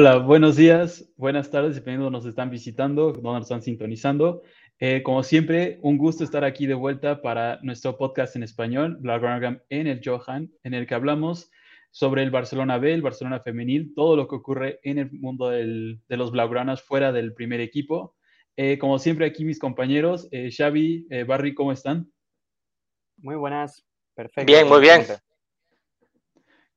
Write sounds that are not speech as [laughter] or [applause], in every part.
Hola, buenos días, buenas tardes, dependiendo de nos están visitando, dónde nos están sintonizando. Eh, como siempre, un gusto estar aquí de vuelta para nuestro podcast en español, Blaugrana en el Johan, en el que hablamos sobre el Barcelona B, el Barcelona femenil, todo lo que ocurre en el mundo del, de los Blaugranas fuera del primer equipo. Eh, como siempre, aquí mis compañeros, eh, Xavi, eh, Barry, ¿cómo están? Muy buenas, perfecto. Bien, muy bien.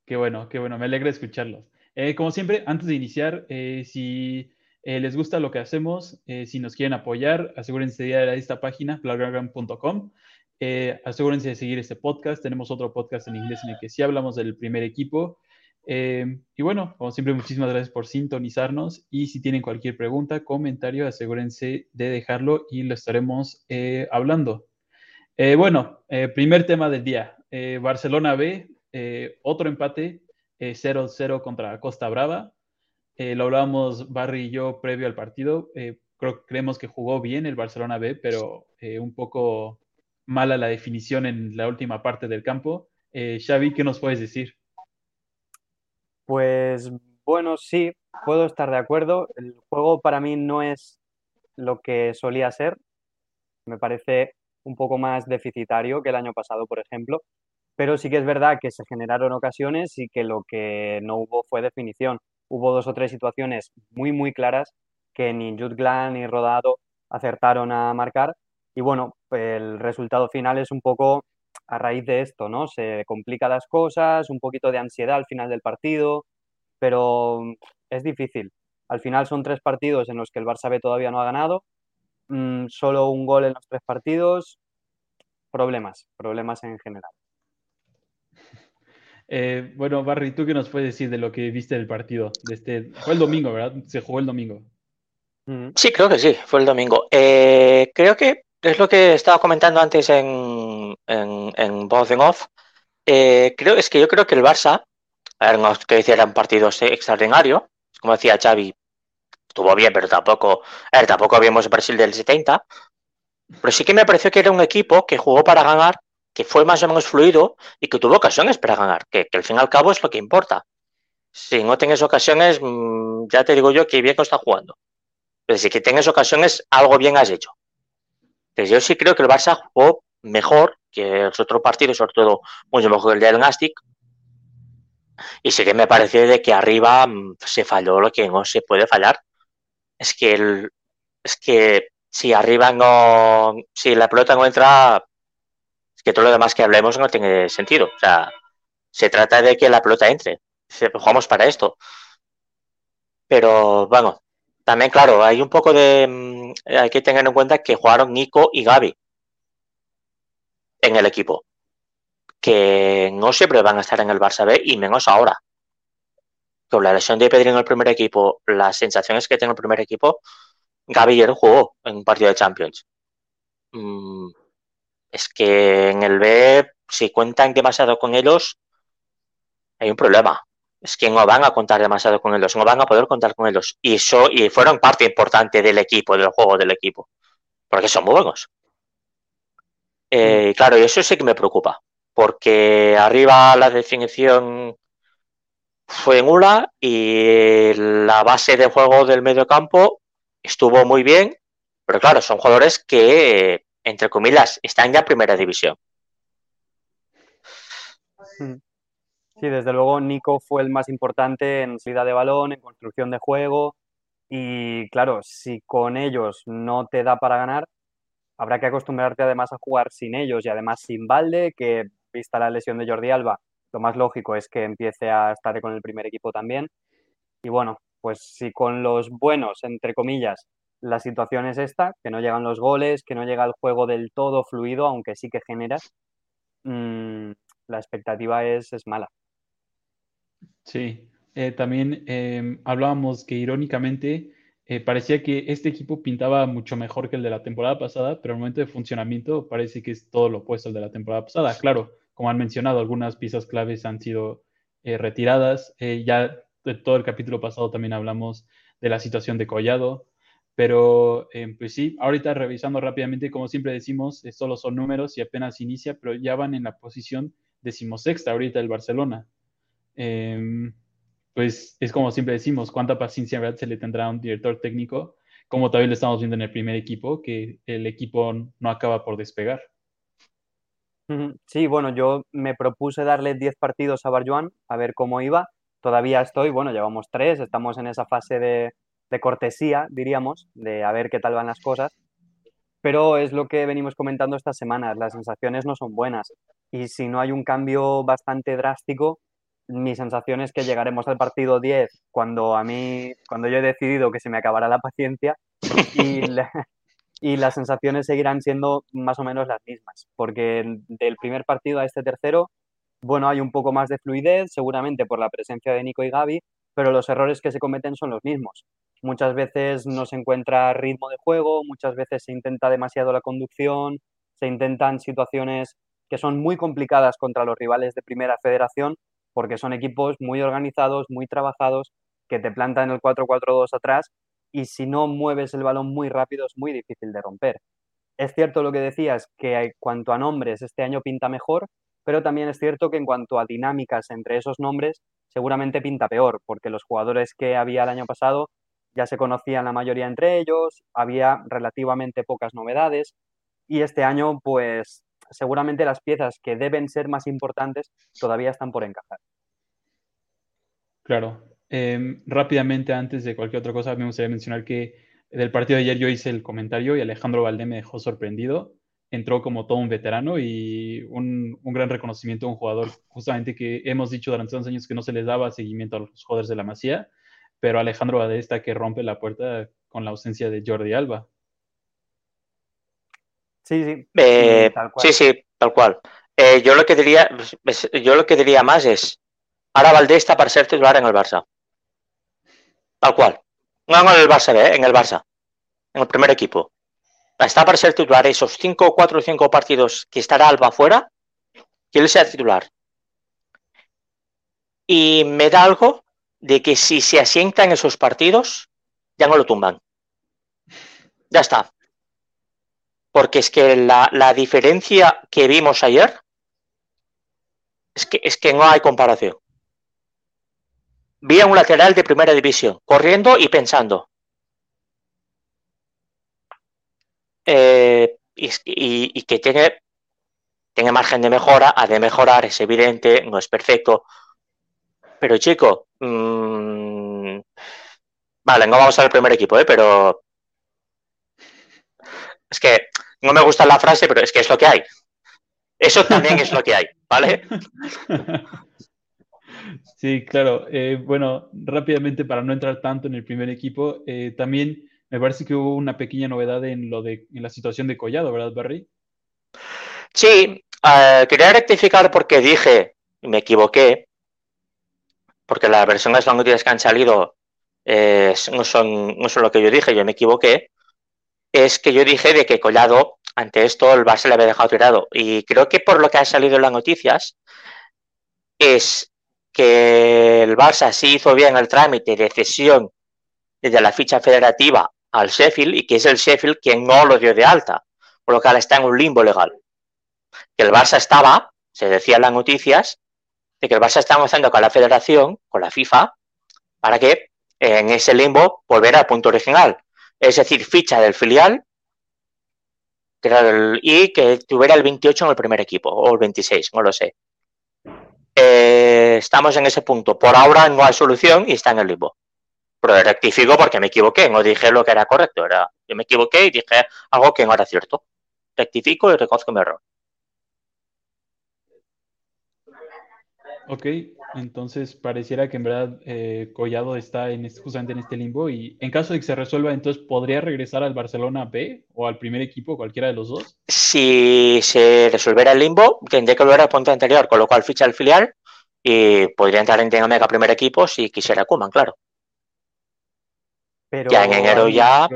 Qué bueno, qué bueno, me alegra escucharlos. Eh, como siempre, antes de iniciar, eh, si eh, les gusta lo que hacemos, si nos quieren apoyar, asegúrense de ir a esta página, bloggram.com. asegúrense de seguir este podcast. Tenemos otro podcast en inglés en el que sí hablamos del primer equipo. y bueno, como siempre, muchísimas gracias por sintonizarnos. Y si tienen cualquier pregunta, comentario, asegúrense de dejarlo y lo estaremos hablando. bueno, primer tema del día. Barcelona B, otro empate 0-0 eh, contra Costa Brava. Eh, lo hablábamos Barry y yo previo al partido. Eh, creo, creemos que jugó bien el Barcelona B, pero un poco mala la definición en la última parte del campo. Xavi, ¿qué nos puedes decir? Pues bueno, sí, puedo estar de acuerdo. El juego para mí no es lo que solía ser. Me parece un poco más deficitario que el año pasado, por ejemplo pero sí que es verdad que se generaron ocasiones y que lo que no hubo fue definición. Hubo dos o tres situaciones muy, muy claras que ni Jude ni Rodado acertaron a marcar. Y bueno, el resultado final es un poco a raíz de esto, ¿no? Se complican las cosas, un poquito de ansiedad al final del partido, pero es difícil. Al final son tres partidos en los que el Barça B todavía no ha ganado, mm, solo un gol en los tres partidos, problemas, problemas en general. Eh, bueno, Barry, ¿tú qué nos puedes decir de lo que viste del partido? De este... Fue el domingo, ¿verdad? Se jugó el domingo. Mm. Sí, creo que sí, fue el domingo. Eh, creo que es lo que estaba comentando antes en, en, en voz off. Eh, creo, es que yo creo que el Barça, que hicieran partidos extraordinarios, como decía Xavi, estuvo bien, pero tampoco, tampoco el Brasil del 70, pero sí que me pareció que era un equipo que jugó para ganar que fue más o menos fluido y que tuvo ocasiones para ganar, que, al fin y al cabo es lo que importa. Si no tienes ocasiones, mm, ya te digo yo que bien que está jugando. Pero si que tienes ocasiones, algo bien has hecho. Entonces yo sí creo que el Barça jugó mejor que los otros partidos, sobre todo mucho mejor que el del Nastic. Y sí que me parece de que arriba mm, se falló lo que no se puede fallar. Es que el, es que si arriba no, si la pelota no entra, que todo lo demás que hablemos no tiene sentido. O sea, se trata de que la pelota entre. Jugamos para esto. Pero bueno, también claro, hay un poco de... Mm, hay que tener en cuenta que jugaron Nico y Gaby en el equipo. Que no siempre van a estar en el Barça B y menos ahora. Con la lesión de Pedri en el primer equipo, las sensaciones que tiene el primer equipo, Gaby ayer jugó en un partido de Champions. Mm, es que en el B, si cuentan demasiado con ellos, hay un problema. Es que no van a contar demasiado con ellos, no van a poder contar con ellos. Y, y fueron parte importante del equipo, del juego del equipo, porque son muy buenos. Eh, mm. claro, y eso sí que me preocupa, porque arriba la definición fue nula y la base de juego del medio campo estuvo muy bien, pero claro, son jugadores que entre comillas, están ya en primera división. Hmm. Sí, desde luego Nico fue el más importante en salida de balón, en construcción de juego y claro, si con ellos no te da para ganar, habrá que acostumbrarte además a jugar sin ellos y además sin Valde, que vista la lesión de Jordi Alba, lo más lógico es que empiece a estar con el primer equipo también. Y bueno, pues si con los buenos, entre comillas, la situación es esta, que no llegan los goles, que no llega el juego del todo fluido, aunque sí que generas, mm, la expectativa es, es mala. Sí, eh, también em, hablábamos que irónicamente eh, parecía que este equipo pintaba mucho mejor que el de la temporada pasada, pero al momento de funcionamiento parece que es todo lo opuesto al de la temporada pasada. Claro, como han mencionado, algunas piezas claves han sido eh, retiradas. ya de todo el capítulo pasado también hablamos de la situación de Collado, pero eh, pues sí, ahorita revisando rápidamente, como siempre decimos, eh, solo son números y apenas inicia, pero ya van en la posición decimosexta ahorita el Barcelona. Em, pues es como siempre decimos, cuánta paciencia se le tendrá a un director técnico, como también lo estamos viendo en el primer equipo, que el equipo no acaba por despegar. Sí, bueno, yo me propuse darle 10 partidos a Barjuan, a ver cómo iba. Todavía estoy, bueno, llevamos tres, estamos en esa fase de, de cortesía, diríamos, de a ver qué tal van las cosas. Pero es lo que venimos comentando estas semanas, las sensaciones no son buenas. Y si no hay un cambio bastante drástico, mi sensación es que llegaremos al partido 10 cuando a mí, cuando yo he decidido que se me acabará la paciencia y, [laughs] y las sensaciones seguirán siendo más o menos las mismas, porque del primer partido a este tercero, bueno, hay un poco más de fluidez, seguramente por la presencia de Nico y Gaby, pero los errores que se cometen son los mismos. Muchas veces no se encuentra ritmo de juego, muchas veces se intenta demasiado la conducción, se intentan situaciones que son muy complicadas contra los rivales de primera federación porque son equipos muy organizados, muy trabajados, que te plantan el 4-4-2 atrás y si no mueves el balón muy rápido es muy difícil de romper. Es cierto lo que decías, que cuanto a nombres este año pinta mejor, pero también es cierto que en cuanto a dinámicas entre esos nombres seguramente pinta peor, porque los jugadores que había el año pasado ya se conocían la mayoría entre ellos, había relativamente pocas novedades y este año pues seguramente las piezas que deben ser más importantes todavía están por encajar. Claro. Em, rápidamente, antes de cualquier otra cosa, me gustaría mencionar que del partido de ayer yo hice el comentario y Alejandro Valdé me dejó sorprendido. Entró como todo un veterano y un, gran reconocimiento a un jugador justamente que hemos dicho durante unos años que no se les daba seguimiento a los jugadores de la Masía, pero Alejandro Valdé está que rompe la puerta con la ausencia de Jordi Alba. Sí, sí. Eh, sí, sí, tal cual. Eh, yo lo que diría, yo lo que diría más es, ahora Valdés está para ser titular en el Barça. Tal cual. No en el Barça, ¿eh? en el Barça. En el primer equipo. Está para ser titular esos cinco, cuatro o cinco partidos que estará Alba fuera, que él sea titular. Y me da algo de que si se asienta en esos partidos, ya no lo tumban. Ya está. Porque es que la, diferencia que vimos ayer es que, es que no hay comparación. Vi a un lateral de primera división, corriendo y pensando. Eh, y, que tiene, tiene margen de mejora, ha de mejorar, es evidente, no es perfecto. Pero chico, mmm, vale, no vamos al primer equipo, ¿eh? pero es que no me gusta la frase, pero es que es lo que hay. Eso también es lo que hay, ¿vale? [laughs] Sí, claro. Eh, bueno, rápidamente para no entrar tanto en el primer equipo, eh, también me parece que hubo una pequeña novedad en lo de en la situación de Collado, ¿verdad, Barry? Sí, eh, quería rectificar porque dije, me equivoqué, porque las versiones noticias que han salido no, son, no son lo que yo dije, yo me equivoqué es que yo dije de que Collado, ante esto, el Barça le había dejado tirado. Y creo que por lo que ha salido en las noticias, es que el Barça sí hizo bien el trámite de cesión desde la ficha federativa al Sheffield y que es el Sheffield quien no lo dio de alta, por lo que ahora está en un limbo legal. Que el Barça estaba, se decía en las noticias, de que el Barça estaba haciendo con la federación, con la FIFA, para que en ese limbo volviera al punto original, es decir, ficha del filial y que tuviera el 28 en el primer equipo, o el 26, no lo sé. Eh, estamos en ese punto. Por ahora no hay solución y está en el limbo. Pero rectifico porque me equivoqué, no dije lo que era correcto. Era, yo me equivoqué y dije algo que no era cierto. Rectifico y reconozco mi error. Ok, entonces pareciera que en verdad eh, Collado está en justamente en este limbo y en caso de que se resuelva, entonces podría regresar al Barcelona B o al primer equipo, cualquiera de los dos. Si se resolviera el limbo, tendría que volver al punto anterior, con lo cual ficha el filial y podría entrar en Mega primer equipo si quisiera Kuman, claro. Pero ya en enero ya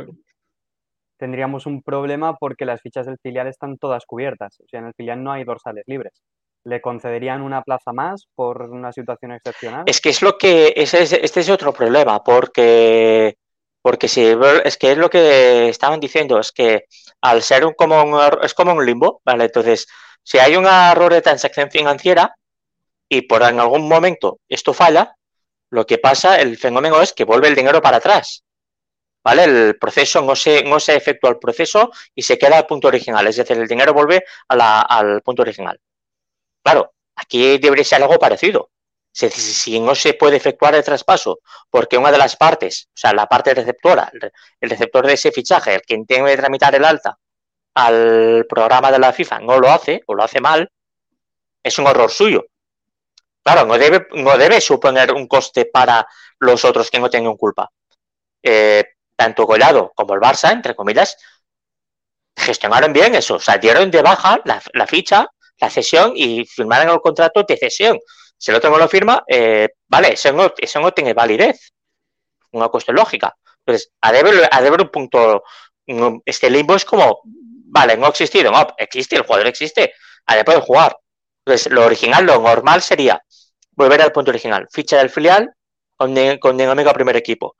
tendríamos un problema porque las fichas del filial están todas cubiertas. O sea, en el filial no hay dorsales libres. ¿Le concederían una plaza más por una situación excepcional? Es que es lo que. Este es otro problema, porque. Porque si es que es lo que estaban diciendo, es que al ser un como un, es como un limbo, ¿vale? Entonces, si hay un error de transacción financiera y por en algún momento esto falla, Lo que pasa, el fenómeno es que vuelve el dinero para atrás. ¿Vale? El proceso no se, no se efectúa el proceso y se queda al punto original. Es decir, el dinero vuelve al punto original. Claro, aquí debería ser algo parecido. Si, no se puede efectuar el traspaso porque una de las partes, o sea, la parte receptora, el receptor de ese fichaje, el quien tiene que tramitar el alta al programa de la FIFA, no lo hace o lo hace mal, es un error suyo. Claro, no debe, no debe suponer un coste para los otros que no tengan culpa. Eh, tanto Collado como el Barça, entre comillas, gestionaron bien eso. O sea, dieron de baja la, ficha, la cesión y firmaron el contrato de cesión. Si el otro no lo firma, eh, vale, eso no, eso no tiene validez. Una cuestión lógica. Entonces, a deber, a deber un punto, este limbo es como, vale, no ha existido, no, existe, el jugador existe, a de jugar. Entonces, lo original, lo normal sería volver al punto original. Ficha del filial con, con amigo primer equipo.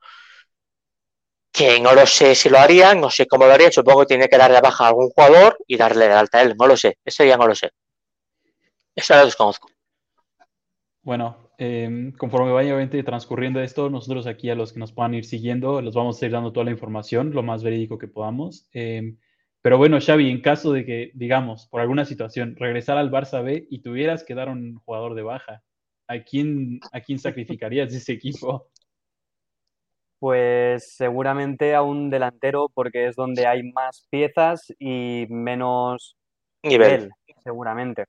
Que no lo sé si lo harían, no sé cómo lo harían. Supongo que tiene que darle baja a algún jugador y darle de alta a él. No lo sé. Eso ya no lo sé. Eso lo desconozco. Bueno, em, conforme vaya obviamente transcurriendo esto, nosotros aquí a los que nos puedan ir siguiendo, los vamos a ir dando toda la información, lo más verídico que podamos. Em, pero bueno, Xavi, en caso de que, digamos, por alguna situación, regresar al Barça B y tuvieras que dar un jugador de baja, ¿a quién, a quién sacrificarías de ese equipo? Pues seguramente a un delantero, porque es donde hay más piezas y menos nivel, seguramente.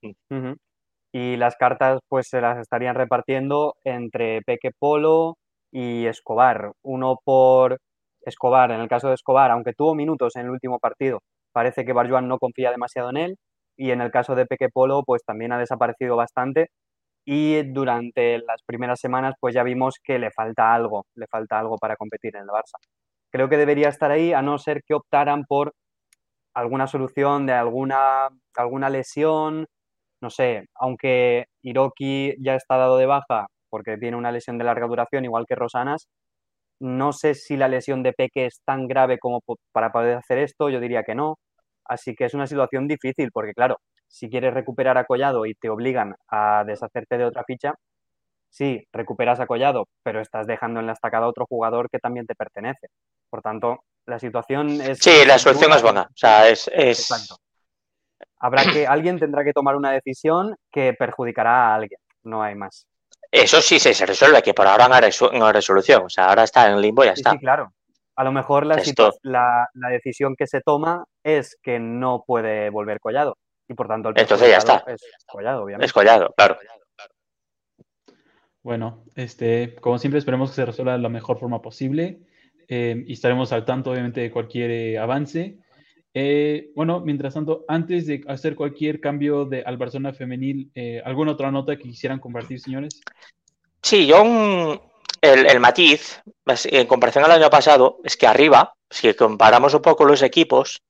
Y las cartas, pues se las estarían repartiendo entre Peque Polo y Escobar. Uno por Escobar, en el caso de Escobar, aunque tuvo minutos en el último partido, parece que Barjuan no confía demasiado en él y en el caso de Peque Polo pues también ha desaparecido bastante y durante las primeras semanas pues ya vimos que le falta algo, le falta algo para competir en el Barça. Creo que debería estar ahí a no ser que optaran por alguna solución de alguna, alguna lesión, no sé, aunque Hiroki ya está dado de baja porque tiene una lesión de larga duración igual que Rosanas, no sé si la lesión de Peque es tan grave como para poder hacer esto, yo diría que no. Así que es una situación difícil porque, claro, si quieres recuperar a Collado y te obligan a deshacerte de otra ficha, sí, recuperas a Collado, pero estás dejando en la estacada a otro jugador que también te pertenece. Por tanto, la situación es... Sí, la solución es buena. O sea, es... es... Habrá que, alguien tendrá que tomar una decisión que perjudicará a alguien, no hay más. Eso sí se resuelve, que por ahora no hay, resolución. O sea, ahora está en limbo y ya está. Sí, claro a lo mejor la, la, decisión que se toma es que no puede volver collado. Y por tanto, el Entonces ya está. Es collado, obviamente. Es collado, claro. Bueno, este, como siempre, esperemos que se resuelva de la mejor forma posible eh, y estaremos al tanto, obviamente, de cualquier eh, avance. Eh, bueno, mientras tanto, antes de hacer cualquier cambio de, al Barcelona femenil, ¿alguna otra nota que quisieran compartir, señores? Sí, yo el, matiz, en comparación al año pasado, es que arriba, si comparamos un poco los equipos,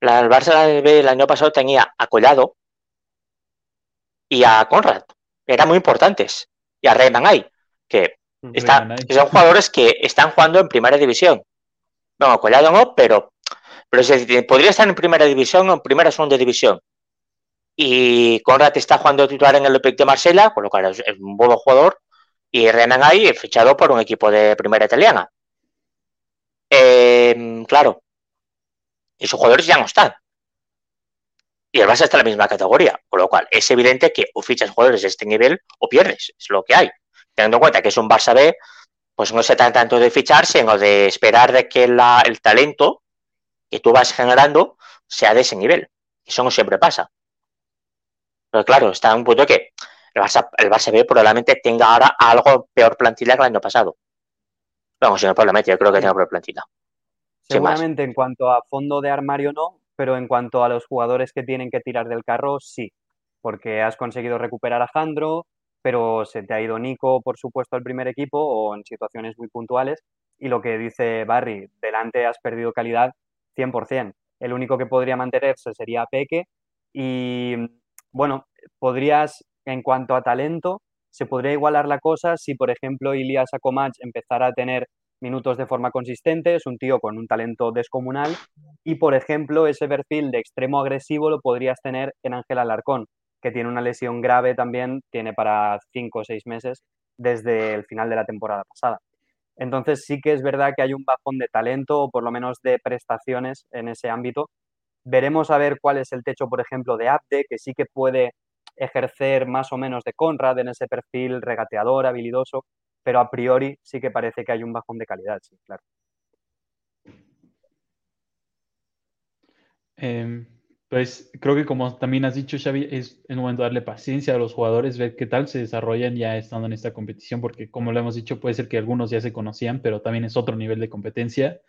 la, el Barça B el año pasado tenía a Collado y a Conrad, eran muy importantes, y a Reyman que, son jugadores que están jugando en primera división. Bueno, Collado no, pero, pero podría estar en primera división o en primera o segunda división. Y Conrad está jugando titular en el Olympique de Marsella, con lo cual es un buen jugador y Renan ahí fichado por un equipo de primera italiana. Em, claro, esos jugadores ya no están. Y el Barça está en la misma categoría, con lo cual es evidente que o fichas jugadores de este nivel o pierdes, es lo que hay. Teniendo en cuenta que es un Barça B, pues no se trata tanto de fichar, sino de esperar de que el talento que tú vas generando sea de ese nivel. Eso no siempre pasa. Pero claro, está en un punto que el Barça, el Barça B probablemente tenga ahora algo peor plantilla que el año pasado. Vamos, si no, probablemente yo creo que tenga peor plantilla. Seguramente en cuanto a fondo de armario no, pero en cuanto a los jugadores que tienen que tirar del carro, sí. Porque has conseguido recuperar a Jandro, pero se te ha ido Nico, por supuesto, al primer equipo o en situaciones muy puntuales. Y lo que dice Barry, delante has perdido calidad 100%. El único que podría mantenerse sería Peque. Y bueno, podrías en cuanto a talento, se podría igualar la cosa si, por ejemplo, Ilias Akomach empezara a tener minutos de forma consistente, es un tío con un talento descomunal y, por ejemplo, ese perfil de extremo agresivo lo podrías tener en Ángel Alarcón, que tiene una lesión grave también, tiene para cinco o seis meses desde el final de la temporada pasada. Entonces sí que es verdad que hay un bajón de talento o por lo menos de prestaciones en ese ámbito. Veremos a ver cuál es el techo, por ejemplo, de Abde, que sí que puede ejercer más o menos de Conrad en ese perfil regateador, habilidoso, pero a priori sí que parece que hay un bajón de calidad, sí, claro. Em, pues creo que como también has dicho, Xavi, es el momento de darle paciencia a los jugadores, ver qué tal se desarrollan ya estando en esta competición, porque como lo hemos dicho, puede ser que algunos ya se conocían, pero también es otro nivel de competencia.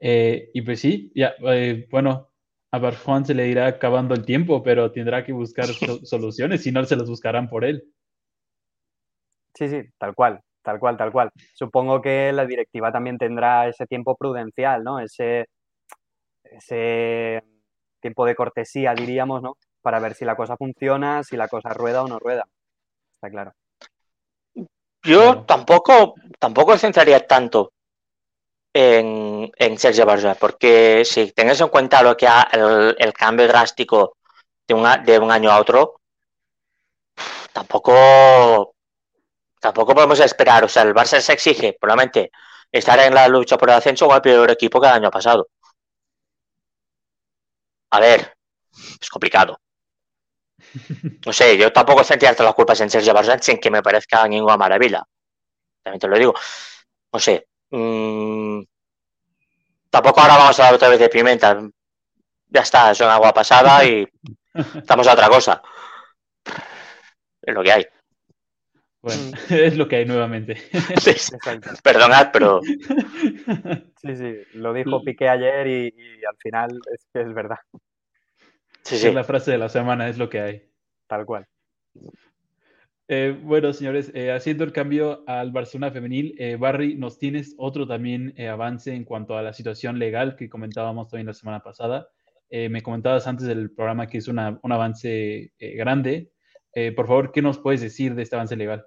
Eh, y pues sí, ya, eh, bueno, a Barjuan se le irá acabando el tiempo, pero tendrá que buscar [laughs] soluciones, si no se las buscarán por él. Sí, sí, tal cual, tal cual, tal cual. Supongo que la directiva también tendrá ese tiempo prudencial, ¿no? Ese, ese tiempo de cortesía, diríamos, ¿no? Para ver si la cosa funciona, si la cosa rueda o no rueda. Está claro. Yo tampoco, tampoco centraría tanto en, en Sergio Barja, porque si tenés en cuenta lo que ha, el, cambio drástico de, una, de un año a otro, tampoco, tampoco podemos esperar. O sea, el Barça se exige probablemente estar en la lucha por el ascenso con el peor equipo que el año pasado. A ver, es complicado. No sé, yo tampoco sentía todas las culpas en Sergio Barça sin que me parezca ninguna maravilla. También te lo digo. No sé. Mmm, tampoco ahora vamos a hablar otra vez de pimienta. Ya está, es una agua pasada y estamos a otra cosa. Es lo que hay. Bueno, [laughs] es lo que hay nuevamente. [laughs] Sí, Perdonad, pero. [laughs] Sí, sí, lo dijo Piqué ayer y, al final es que es verdad. Sí, sí. Es la frase de la semana, es lo que hay. Tal cual. Eh, bueno, señores, eh, haciendo el cambio al Barcelona femenil, eh, Barry, nos tienes otro también avance en cuanto a la situación legal que comentábamos también la semana pasada. me comentabas antes del programa que es un avance grande. Por favor, ¿qué nos puedes decir de este avance legal?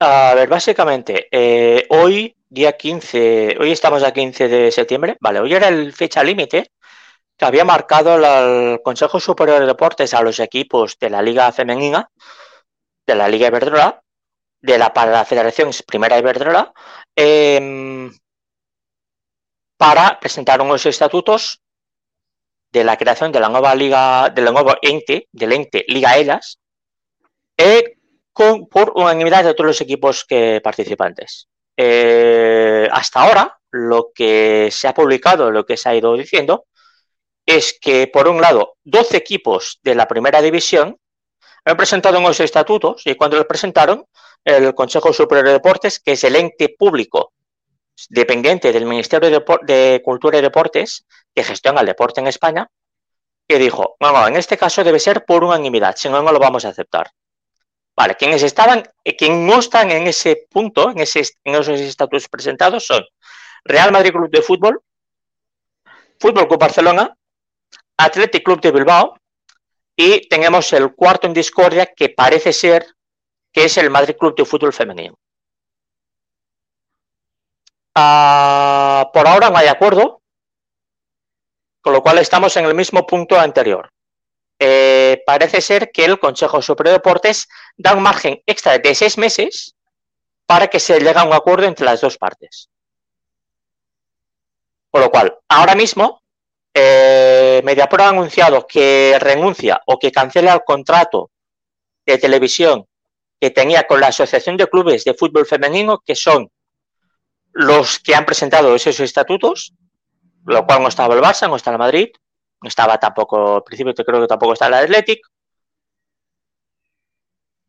A ver, básicamente, hoy, día 15, hoy estamos a 15 de septiembre, vale, hoy era el fecha límite que había marcado el Consejo Superior de Deportes a los equipos de la Liga Femenina de la Liga Iberdrola, de la, para la Federación Primera Iberdrola, em, para presentar unos estatutos de la creación de la nueva liga, del nuevo ente, del ente Liga Elas, eh, con, por unanimidad de todos los equipos que participantes. Eh, hasta ahora, lo que se ha publicado, lo que se ha ido diciendo, es que, por un lado, 12 equipos de la primera división han presentado unos estatutos y cuando los presentaron, el Consejo Superior de Deportes, que es el ente público dependiente del Ministerio de, Cultura y Deportes, que gestiona el deporte en España, que dijo, no, no, en este caso debe ser por unanimidad, si no, no lo vamos a aceptar. Vale, quienes estaban, quienes no están en ese punto, en, ese, esos estatutos presentados son Real Madrid Club de Fútbol, Fútbol Club Barcelona, Athletic Club de Bilbao, y tenemos el cuarto en discordia que parece ser que es el Madrid Club de Fútbol Femenino. Ah, por ahora no hay acuerdo, con lo cual estamos en el mismo punto anterior. Eh, parece ser que el Consejo Superior de Deportes da un margen extra de seis meses para que se llegue a un acuerdo entre las dos partes. Con lo cual, ahora mismo eh, Mediapro ha anunciado que renuncia o que cancela el contrato de televisión que tenía con la Asociación de Clubes de Fútbol Femenino, que son los que han presentado esos estatutos, lo cual no estaba el Barça, no estaba el Madrid, no estaba tampoco, al principio creo que tampoco está el Athletic.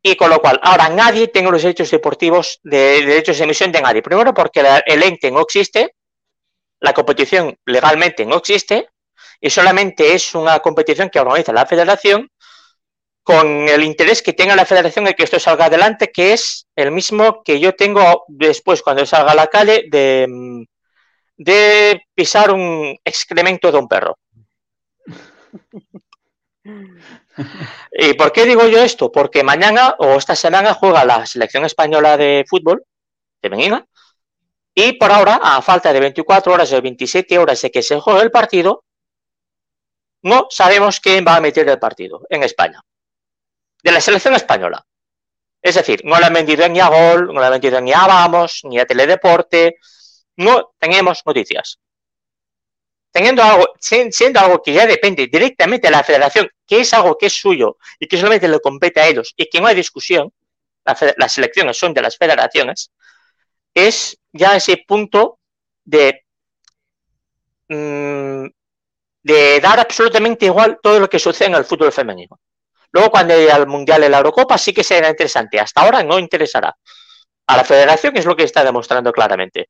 Y con lo cual, ahora nadie tiene los derechos deportivos de, derechos de emisión de nadie. Primero porque el ente no existe, la competición legalmente no existe, y solamente es una competición que organiza la federación con el interés que tenga la federación de que esto salga adelante, que es el mismo que yo tengo después cuando salga a la calle de, de pisar un excremento de un perro. ¿Y por qué digo yo esto? Porque mañana o esta semana juega la selección española de fútbol femenina y por ahora, a falta de 24 horas o 27 horas de que se juegue el partido, no sabemos quién va a meter el partido en España. De la selección española. Es decir, no le han vendido ni a Gol, no le han vendido ni a Vamos, ni a Teledeporte, no tenemos noticias. Teniendo algo, siendo algo que ya depende directamente de la federación, que es algo que es suyo y que solamente le compete a ellos y que no hay discusión, las elecciones son de las federaciones, es ya ese punto de, mm, de dar absolutamente igual todo lo que sucede en el fútbol femenino. Luego, cuando haya el Mundial y la Eurocopa, sí que será interesante. Hasta ahora no interesará. A la federación es lo que está demostrando claramente.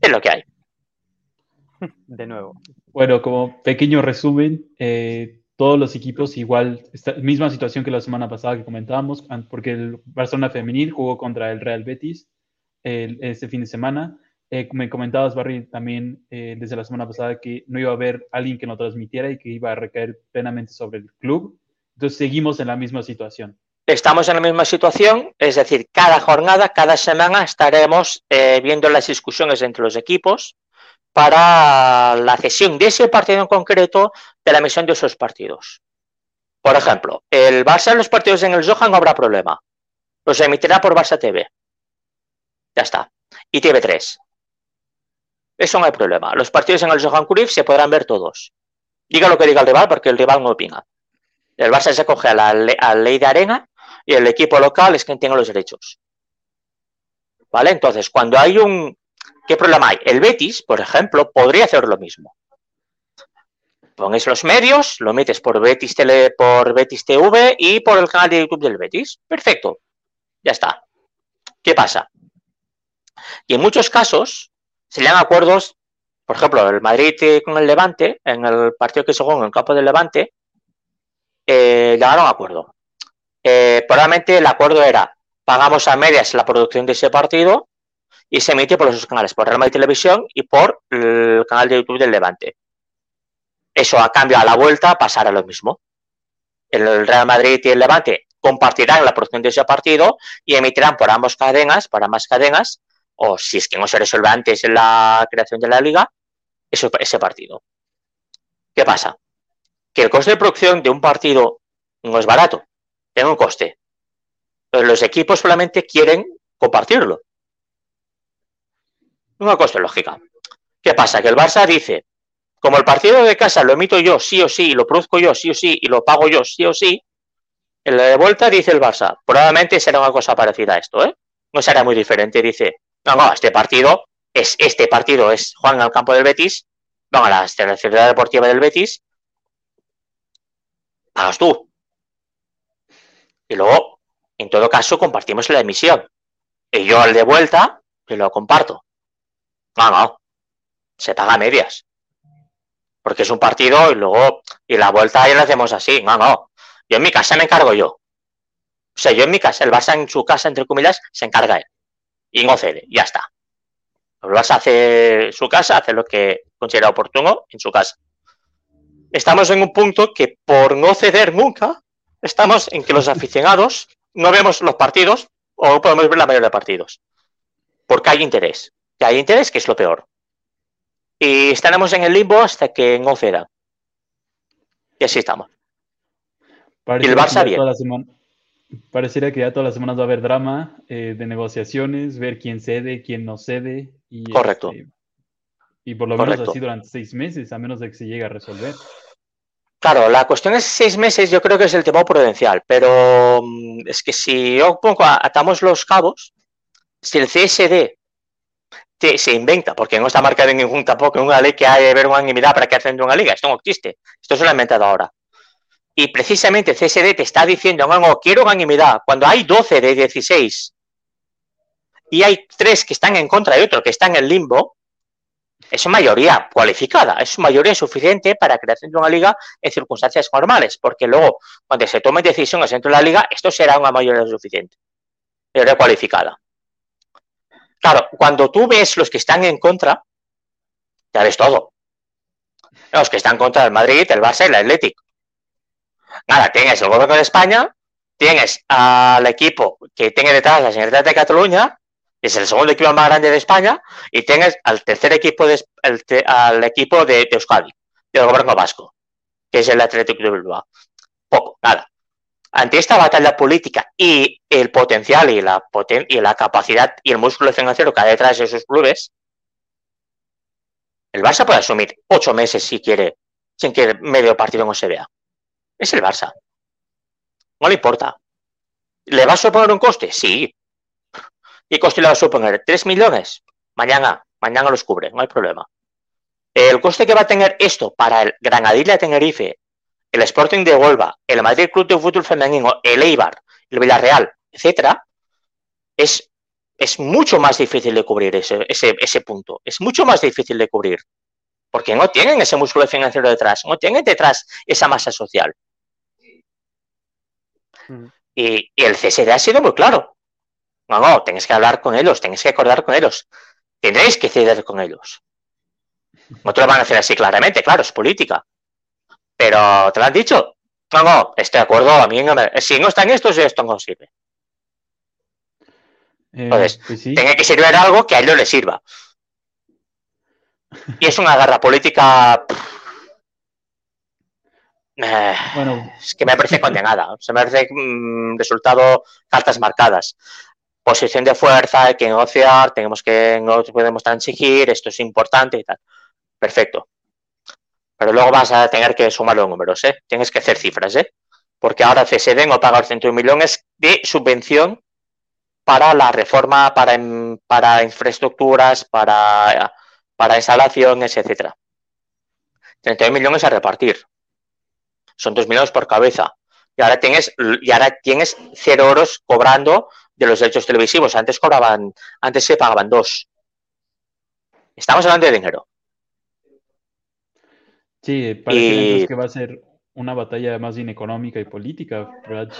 Es lo que hay. [laughs] De nuevo. Bueno, como pequeño resumen, eh, todos los equipos igual, esta, misma situación que la semana pasada que comentábamos, porque el Barcelona Femenil jugó contra el Real Betis este fin de semana. Eh, me comentabas, Barry, también eh, desde la semana pasada que no iba a haber alguien que lo transmitiera y que iba a recaer plenamente sobre el club. Entonces seguimos en la misma situación. Estamos en la misma situación, es decir, cada jornada, cada semana estaremos eh, viendo las discusiones entre los equipos para la cesión de ese partido en concreto de la emisión de esos partidos. Por ejemplo, el Barça los partidos en el Johan no habrá problema. Los emitirá por Barça TV. Ya está. Y TV3. Eso no hay problema. Los partidos en el Johan Cruyff se podrán ver todos. Diga lo que diga el rival, porque el rival no opina. El Barça se coge a la, ley de arena y el equipo local es quien tiene los derechos. ¿Vale? Entonces, cuando hay un... ¿Qué problema hay? El Betis, por ejemplo, podría hacer lo mismo. Pones los medios, lo metes por Betis, Tele, por Betis TV y por el canal de YouTube del Betis. Perfecto. Ya está. ¿Qué pasa? Y en muchos casos, se le dan acuerdos, por ejemplo, el Madrid con el Levante, en el partido que se jugó en el campo del Levante, eh, llegaron a acuerdo. Eh, probablemente el acuerdo era, pagamos a medias la producción de ese partido y se emite por los canales, por Real Madrid Televisión y por el canal de YouTube del Levante. Eso a cambio a la vuelta pasará lo mismo. El Real Madrid y el Levante compartirán la producción de ese partido y emitirán por ambas cadenas, por ambas cadenas, o si es que no se resuelve antes en la creación de la liga, ese, ese partido. ¿Qué pasa? Que el coste de producción de un partido no es barato, tiene un coste. Los equipos solamente quieren compartirlo. Una coste lógica. ¿Qué pasa? Que el Barça dice, como el partido de casa lo emito yo sí o sí, lo produzco yo sí o sí, y lo pago yo sí o sí, en la de vuelta dice el Barça, probablemente será una cosa parecida a esto, ¿eh? No será muy diferente, dice, no, no, este partido es este partido, es Juan al campo del Betis, van a la ciudad deportiva del Betis, pagas tú. Y luego, en todo caso, compartimos la emisión. Y yo al de vuelta, te lo comparto. No, no, se paga a medias. Porque es un partido y luego, y la vuelta ya la hacemos así. No, no, yo en mi casa me encargo yo. O sea, yo en mi casa, el Barça en su casa, entre comillas, se encarga él y no cede, ya está. Lo vas a hacer su casa, hace lo que considera oportuno en su casa. Estamos en un punto que por no ceder nunca, estamos en que los aficionados no vemos los partidos o no podemos ver la mayoría de partidos. Porque hay interés. Que hay interés, que es lo peor. Y estaremos en el limbo hasta que no ceda. Y así estamos. y el Barça bien. Pareciera que ya todas las semanas va a haber drama eh, de negociaciones, ver quién cede, quién no cede. Y, Correcto. Este, y por lo menos así durante seis meses, a menos de que se llegue a resolver. Claro, la cuestión es seis meses, yo creo que es el tema prudencial, pero mm, es que si yo pongo, atamos los cabos, si el CSD se inventa, porque no está marcado en ningún tampoco en una ley que haya de unanimidad para que hacen una liga, esto no existe, esto se lo ha inventado ahora. Y precisamente CSD te está diciendo, no, no, quiero unanimidad, cuando hay 12 de 16 y hay tres que están en contra y otro que está en el limbo, es mayoría cualificada, es mayoría suficiente para creación de una liga en circunstancias normales, porque luego, cuando se tomen decisiones dentro de la liga, esto será una mayoría suficiente, mayoría cualificada. Claro, cuando tú ves los que están en contra, ya ves todo. Los que están contra el Madrid, el Barça y el Atlético. Nada, tienes el gobierno de España, tienes al equipo que tiene detrás la Generalitat de Cataluña, es el segundo equipo más grande de España, y tienes al tercer equipo de, al equipo de, Euskadi, del gobierno vasco, que es el Atlético de Bilbao. Poco, nada. Ante esta batalla política y el potencial y la, y la capacidad y el músculo financiero que hay detrás de esos clubes, el Barça puede asumir ocho meses si quiere, sin que medio partido no se vea. Es el Barça. No le importa. ¿Le va a suponer un coste? Sí. ¿Y coste le va a suponer? ¿Tres millones? Mañana, mañana los cubre, no hay problema. El coste que va a tener esto para el Granadilla Tenerife, el Sporting de Huelva, el Madrid Club de Fútbol Femenino, el Eibar, el Villarreal, etcétera, es, es mucho más difícil de cubrir ese, ese, ese punto. Es mucho más difícil de cubrir. Porque no tienen ese músculo financiero detrás, no tienen detrás esa masa social. Mm. Y, y, el CSD ha sido muy claro. No, no, tenéis que hablar con ellos, tenéis que acordar con ellos. Tendréis que ceder con ellos. No te lo van a hacer así claramente, claro, es política. Pero te lo han dicho. No, no, estoy de acuerdo, a mí no me... Si no están estos, esto no sirve. Eh, Entonces, pues tiene que servir algo que a ellos les sirva. Y es una garra política. Eh, bueno. Es que me parece condenada. Se me parece mm, resultado cartas marcadas. Posición de fuerza, hay que negociar, tenemos que no podemos transigir, esto es importante y tal. Perfecto. Pero luego vas a tener que sumar los números, ¿eh? Tienes que hacer cifras, ¿eh? Porque ahora CSD no paga 100 millones de subvención para la reforma, para, para infraestructuras, para, para instalaciones, etcétera. 31 millones a repartir. Son 2 millones por cabeza. Y ahora tienes, y ahora tienes cero euros cobrando de los derechos televisivos. Antes cobraban, antes se pagaban dos. Estamos hablando de dinero. Sí, parece que va a ser una batalla más bien económica y política.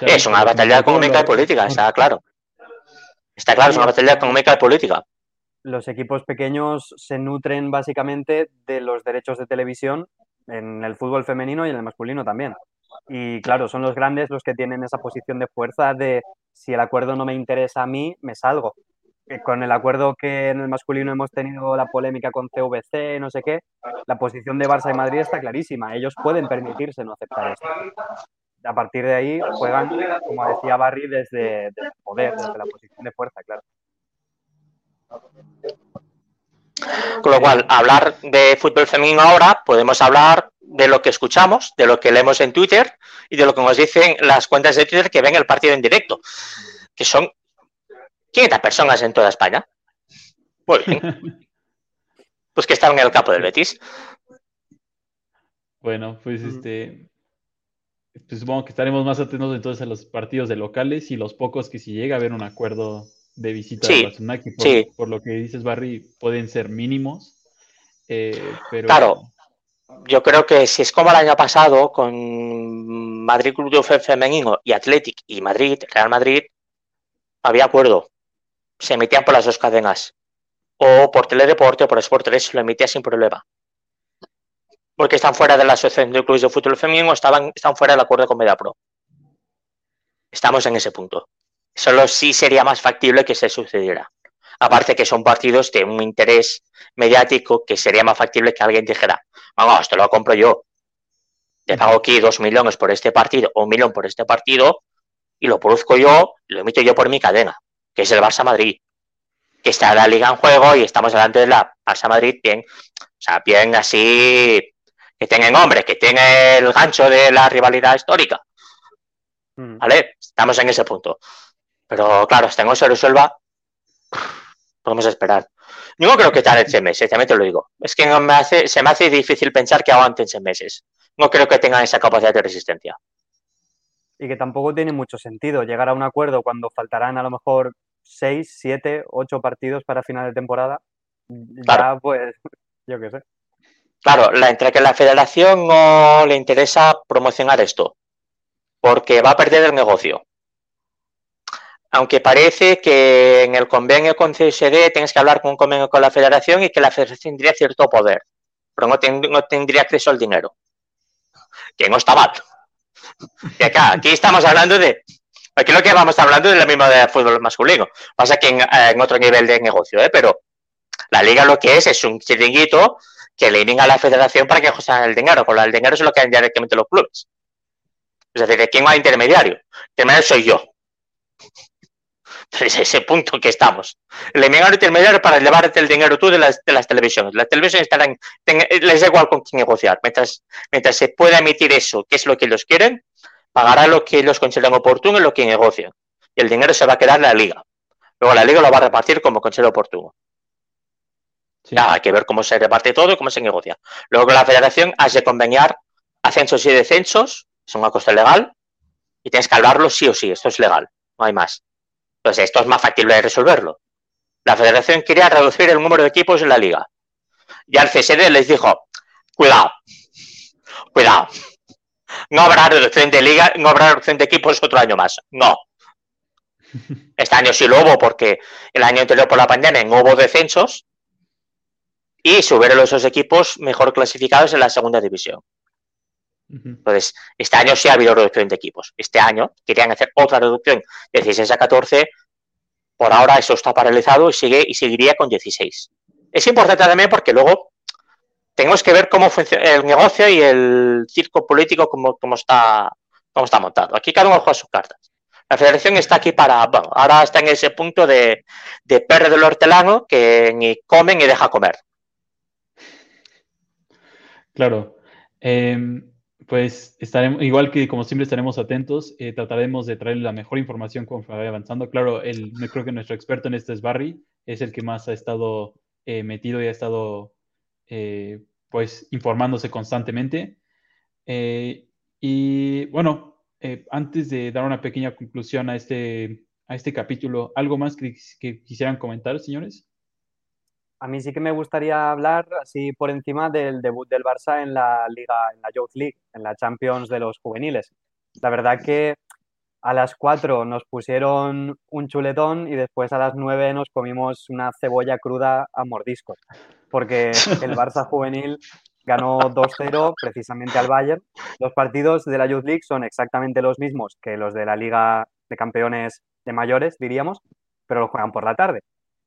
Es una batalla económica y política, está claro. Está claro, es una batalla económica y política. Los equipos pequeños se nutren básicamente de los derechos de televisión en el fútbol femenino y en el masculino también. Y claro, son los grandes los que tienen esa posición de fuerza de si el acuerdo no me interesa a mí, me salgo. Con el acuerdo que en el masculino hemos tenido la polémica con CVC, no sé qué, la posición de Barça y Madrid está clarísima. Ellos pueden permitirse no aceptar esto. A partir de ahí juegan, como decía Barry, desde, el poder, desde la posición de fuerza, claro. Con lo cual, hablar de fútbol femenino ahora, podemos hablar de lo que escuchamos, de lo que leemos en Twitter y de lo que nos dicen las cuentas de Twitter que ven el partido en directo, que son 500 personas en toda España. Pues, [laughs] pues que están en el campo del Betis. Bueno, pues este. Pues supongo que estaremos más atentos entonces a los partidos de locales y los pocos que si llega a haber un acuerdo de visita de Barcelona, que por, lo que dices, Barry, pueden ser mínimos. Eh, pero... Claro, yo creo que si es como el año pasado con Madrid Club de Femenino y Athletic y Madrid, Real Madrid, había acuerdo se emitían por las dos cadenas. O por Teledeporte o por Sport 3 lo emitía sin problema. Porque están fuera de la Asociación de Clubes de Fútbol Femenino, estaban, están fuera del acuerdo con MediaPro. Estamos en ese punto. Solo sí sería más factible que se sucediera. Aparte que son partidos de un interés mediático que sería más factible que alguien dijera, vamos, esto lo compro yo. Te pago aquí dos millones por este partido o un millón por este partido y lo produzco yo, lo emito yo por mi cadena que es el Barça Madrid, que está la liga en juego y estamos delante de la Barça Madrid bien, o sea, bien así, que tengan hombre, que tenga el gancho de la rivalidad histórica. Mm. ¿Vale? Estamos en ese punto. Pero claro, hasta que se resuelva, podemos esperar. Yo no creo que tarde seis meses, también te lo digo. Es que me hace, se me hace difícil pensar que aguanten seis meses. No creo que tengan esa capacidad de resistencia y que tampoco tiene mucho sentido llegar a un acuerdo cuando faltarán a lo mejor seis, siete, ocho partidos para final de temporada. Ya, pues, [laughs] yo qué sé. Claro, la, entre que la federación no le interesa promocionar esto, porque va a perder el negocio. Aunque parece que en el convenio con CSD tienes que hablar con un convenio con la federación y que la federación tendría cierto poder, pero no, no tendría acceso al dinero. Que no está mal. [laughs] Acá, aquí estamos hablando de. Aquí lo que vamos hablando es lo mismo de fútbol masculino. Pasa que en, otro nivel de negocio, ¿eh? Pero la liga lo que es es un chiringuito que le a la federación para que ajusten el dinero. Con el dinero es lo que dan directamente los clubes. Es decir, ¿quién va a intermediario? Intermediario soy yo. Es ese punto que estamos. El intermediario para llevarte el dinero tú de las, de las televisiones. Las televisiones estarán, les da igual con quién negociar. Mientras, mientras se pueda emitir eso, que es lo que ellos quieren, pagará lo que ellos consideran oportuno y lo que negocian. Y el dinero se va a quedar en la liga. Luego la liga lo va a repartir como considera oportuno. Ya, hay que ver cómo se reparte todo y cómo se negocia. Luego la federación hace de conveniar ascensos y descensos, es una costa legal, y tienes que hablarlo sí o sí, esto es legal, no hay más. Entonces, esto es más factible de resolverlo. La federación quería reducir el número de equipos en la liga. Y al CSD les dijo, cuidado, cuidado. No habrá reducción de liga, no habrá reducción de equipos otro año más. No. Este año sí lo hubo porque el año anterior por la pandemia no hubo descensos y subieron esos equipos mejor clasificados en la segunda división. Entonces, este año sí ha habido reducción de equipos. Este año querían hacer otra reducción de 16 a 14. Por ahora eso está paralizado y sigue y seguiría con 16. Es importante también porque luego tenemos que ver cómo funciona el negocio y el circo político cómo, cómo está cómo está montado. Aquí cada uno juega sus cartas. La federación está aquí para, bueno, ahora está en ese punto de, de perro del hortelano que ni come ni deja comer. Claro. Em, pues estaremos, igual que como siempre estaremos atentos, eh, trataremos de traer la mejor información conforme vaya avanzando. Claro, el, creo que nuestro experto en esto es Barry, es el que más ha estado eh, metido y ha estado eh, pues informándose constantemente. y bueno, antes de dar una pequeña conclusión a este, a este capítulo, ¿algo más que quisieran comentar, señores? A mí sí que me gustaría hablar así por encima del debut del Barça en la Liga, en la Youth League, en la Champions de los juveniles. La verdad que a las 4 nos pusieron un chuletón y después a las 9 nos comimos una cebolla cruda a mordiscos, porque el [laughs] Barça juvenil ganó 2-0 precisamente al Bayern. Los partidos de la Youth League son exactamente los mismos que los de la Liga de Campeones de mayores, diríamos, pero los juegan por la tarde.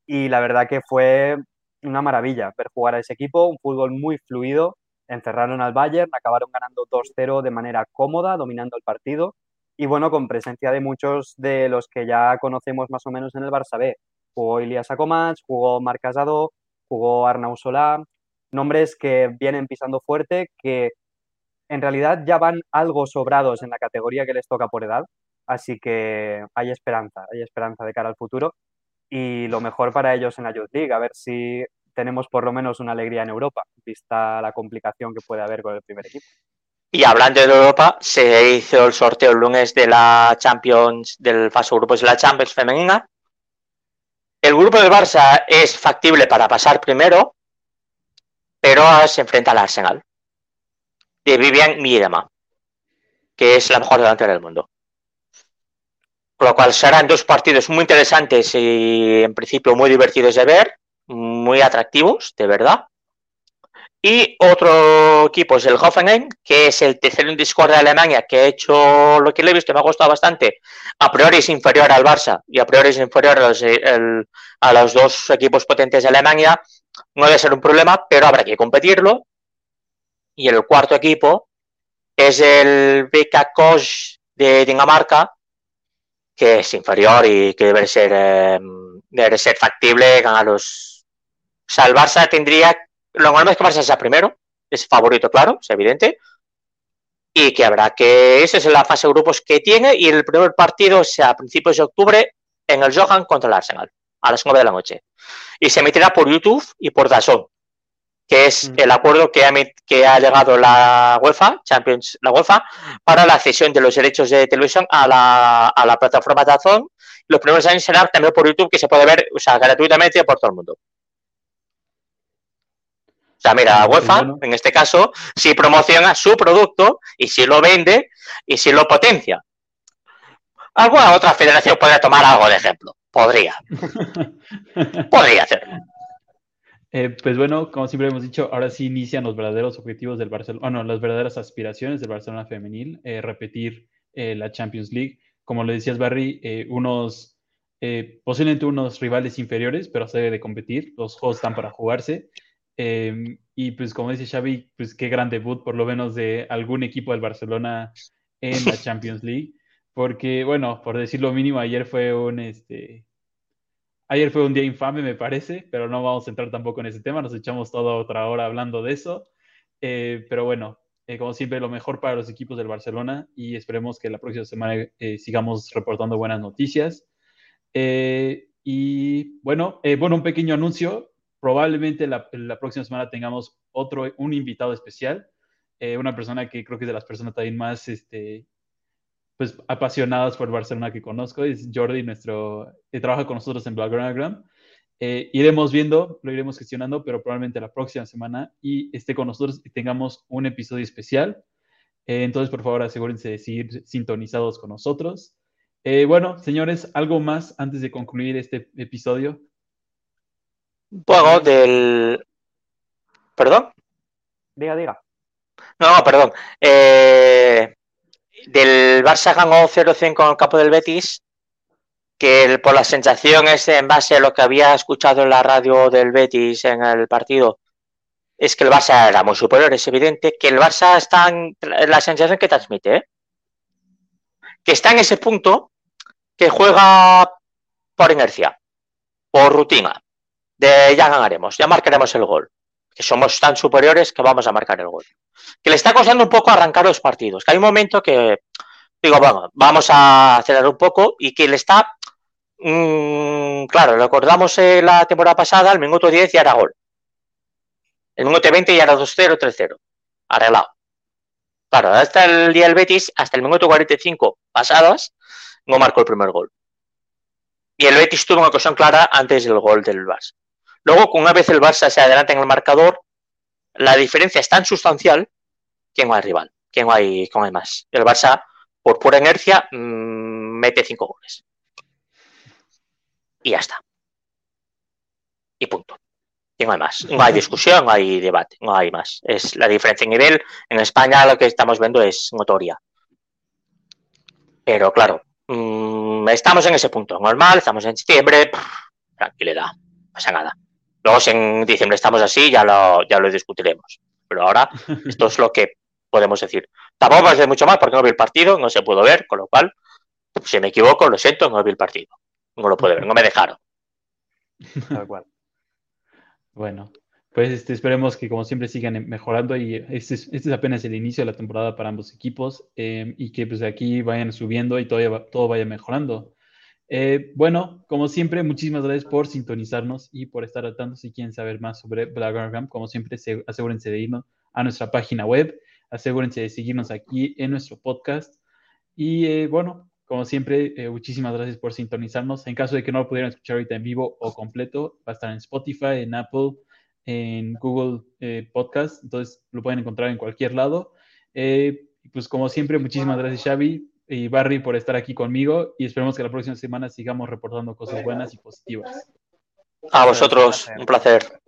Y la verdad que fue una maravilla ver jugar a ese equipo, un fútbol muy fluido, encerraron al Bayern, acabaron ganando 2-0 de manera cómoda, dominando el partido y bueno, con presencia de muchos de los que ya conocemos más o menos en el Barça B. Jugó Ilias Akomach, jugó Marc Casado, jugó Arnau Solá, nombres que vienen pisando fuerte, que en realidad ya van algo sobrados en la categoría que les toca por edad, así que hay esperanza, hay esperanza de cara al futuro y lo mejor para ellos en la Youth League, a ver si tenemos por lo menos una alegría en Europa, vista la complicación que puede haber con el primer equipo. Y hablando de Europa, se hizo el sorteo el lunes de la Champions, del fase grupos de la Champions femenina. El grupo de Barça es factible para pasar primero, pero se enfrenta al Arsenal de Vivian Miedema, que es la mejor delantera del mundo. Con lo cual serán dos partidos muy interesantes y en principio muy divertidos de ver, muy atractivos, de verdad. Y otro equipo es el Hoffenheim, que es el tercero en Discord de Alemania, que ha hecho lo que le he visto, me ha gustado bastante. A priori es inferior al Barça y a priori es inferior a los, a los dos equipos potentes de Alemania. No debe ser un problema, pero habrá que competirlo. Y el cuarto equipo es el BK Koch de Dinamarca, que es inferior y que debe ser, eh, debe ser factible ganar los... O sea, el Barça tendría... Lo normal es que Barça sea primero, es favorito, claro, es evidente, y que habrá que... Esa es la fase de grupos que tiene y el primer partido sea a principios de octubre en el Johan contra el Arsenal, a las 9 de la noche. Y se emitirá por YouTube y por Dazón que es el acuerdo que ha, que ha llegado la UEFA, Champions, la UEFA, para la cesión de los derechos de televisión a la, a la plataforma Dazón. Los primeros años será también por YouTube, que se puede ver o sea, gratuitamente por todo el mundo. O sea, mira, UEFA, en este caso, si promociona su producto y si lo vende y si lo potencia. Alguna otra federación podría tomar algo de ejemplo. Podría. [laughs] Podría hacerlo. Eh, pues bueno, como siempre hemos dicho, ahora sí inician los verdaderos objetivos del Barcelona, bueno, las verdaderas aspiraciones del Barcelona femenil, eh, repetir eh, la Champions League. Como le decías, Barry, unos, posiblemente unos rivales inferiores, pero se debe de competir, los juegos están para jugarse. Em, y pues como dice Xavi, pues qué gran debut, por lo menos de algún equipo del Barcelona en la Champions League. Porque, bueno, por decir lo mínimo, ayer fue un, este, ayer fue un día infame, me parece, pero no vamos a entrar tampoco en ese tema, nos echamos toda otra hora hablando de eso. Eh, pero bueno, eh, como siempre, lo mejor para los equipos del Barcelona y esperemos que la próxima semana eh, sigamos reportando buenas noticias. y bueno, bueno, un pequeño anuncio. Probablemente la, la, próxima semana tengamos otro, un invitado especial, una persona que creo que es de las personas también más este, pues, apasionadas por Barcelona que conozco, es Jordi, nuestro, que trabaja con nosotros en Blackground. Eh, iremos viendo, lo iremos gestionando, pero probablemente la próxima semana y esté con nosotros y tengamos un episodio especial. Eh, entonces, por favor, asegúrense de seguir sintonizados con nosotros. Eh, bueno, señores, ¿algo más antes de concluir este episodio? Bueno, del... ¿Perdón? Diga, diga. No, perdón. Eh, del Barça ganó 0-5 con el campo del Betis, que por la sensación es en base a lo que había escuchado en la radio del Betis en el partido, es que el Barça era muy superior, es evidente que el Barça está en la sensación que transmite, ¿eh? que está en ese punto que juega por inercia, por rutina, de ya ganaremos, ya marcaremos el gol, que somos tan superiores que vamos a marcar el gol que le está costando un poco arrancar los partidos. Que hay un momento que digo, bueno, vamos a acelerar un poco y que le está. Mmm, claro, recordamos eh, la temporada pasada, el minuto 10 ya era gol. El minuto 20 ya era 2-0, 3-0. Arreglado. Claro, hasta el día del Betis, hasta el minuto 45 pasadas, no marcó el primer gol. Y el Betis tuvo una ocasión clara antes del gol del Barça. Luego, una vez el Barça se adelanta en el marcador, la diferencia es tan sustancial que no hay rival, que no hay, hay más. El Barça, por pura inercia, mmm, mete cinco goles. Y ya está. Y punto. Y no hay más. No hay [laughs] discusión, no hay debate, no hay más. Es la diferencia en nivel. En España lo que estamos viendo es notoria. Pero claro, mmm, estamos en ese punto normal, estamos en septiembre, tranquilidad, no pasa nada. Luego, si en diciembre estamos así, ya lo, ya lo discutiremos. Pero ahora, [laughs] esto es lo que podemos decir. Tampoco puedo decir mucho más porque no vi el partido, no se pudo ver, con lo cual, si me equivoco, lo siento, no vi el partido. No lo puedo ver, no me dejaron. Tal cual. [laughs] Bueno, pues este, esperemos que como siempre sigan mejorando y este es, este es apenas el inicio de la temporada para ambos equipos eh, y que pues de aquí vayan subiendo y todavía todo vaya mejorando. Eh, bueno, como siempre, muchísimas gracias por sintonizarnos y por estar al tanto. Si quieren saber más sobre Blaggergram, como siempre, asegúrense de irnos a nuestra página web, asegúrense de seguirnos aquí en nuestro podcast. Y eh, bueno, como siempre, eh, muchísimas gracias por sintonizarnos. En caso de que no lo pudieran escuchar ahorita en vivo o completo, va a estar en Spotify, en Apple, en Google Podcast. Entonces lo pueden encontrar en cualquier lado. pues como siempre, muchísimas gracias, Xavi y Barry por estar aquí conmigo y esperemos que la próxima semana sigamos reportando cosas buenas y positivas. A vosotros, un placer.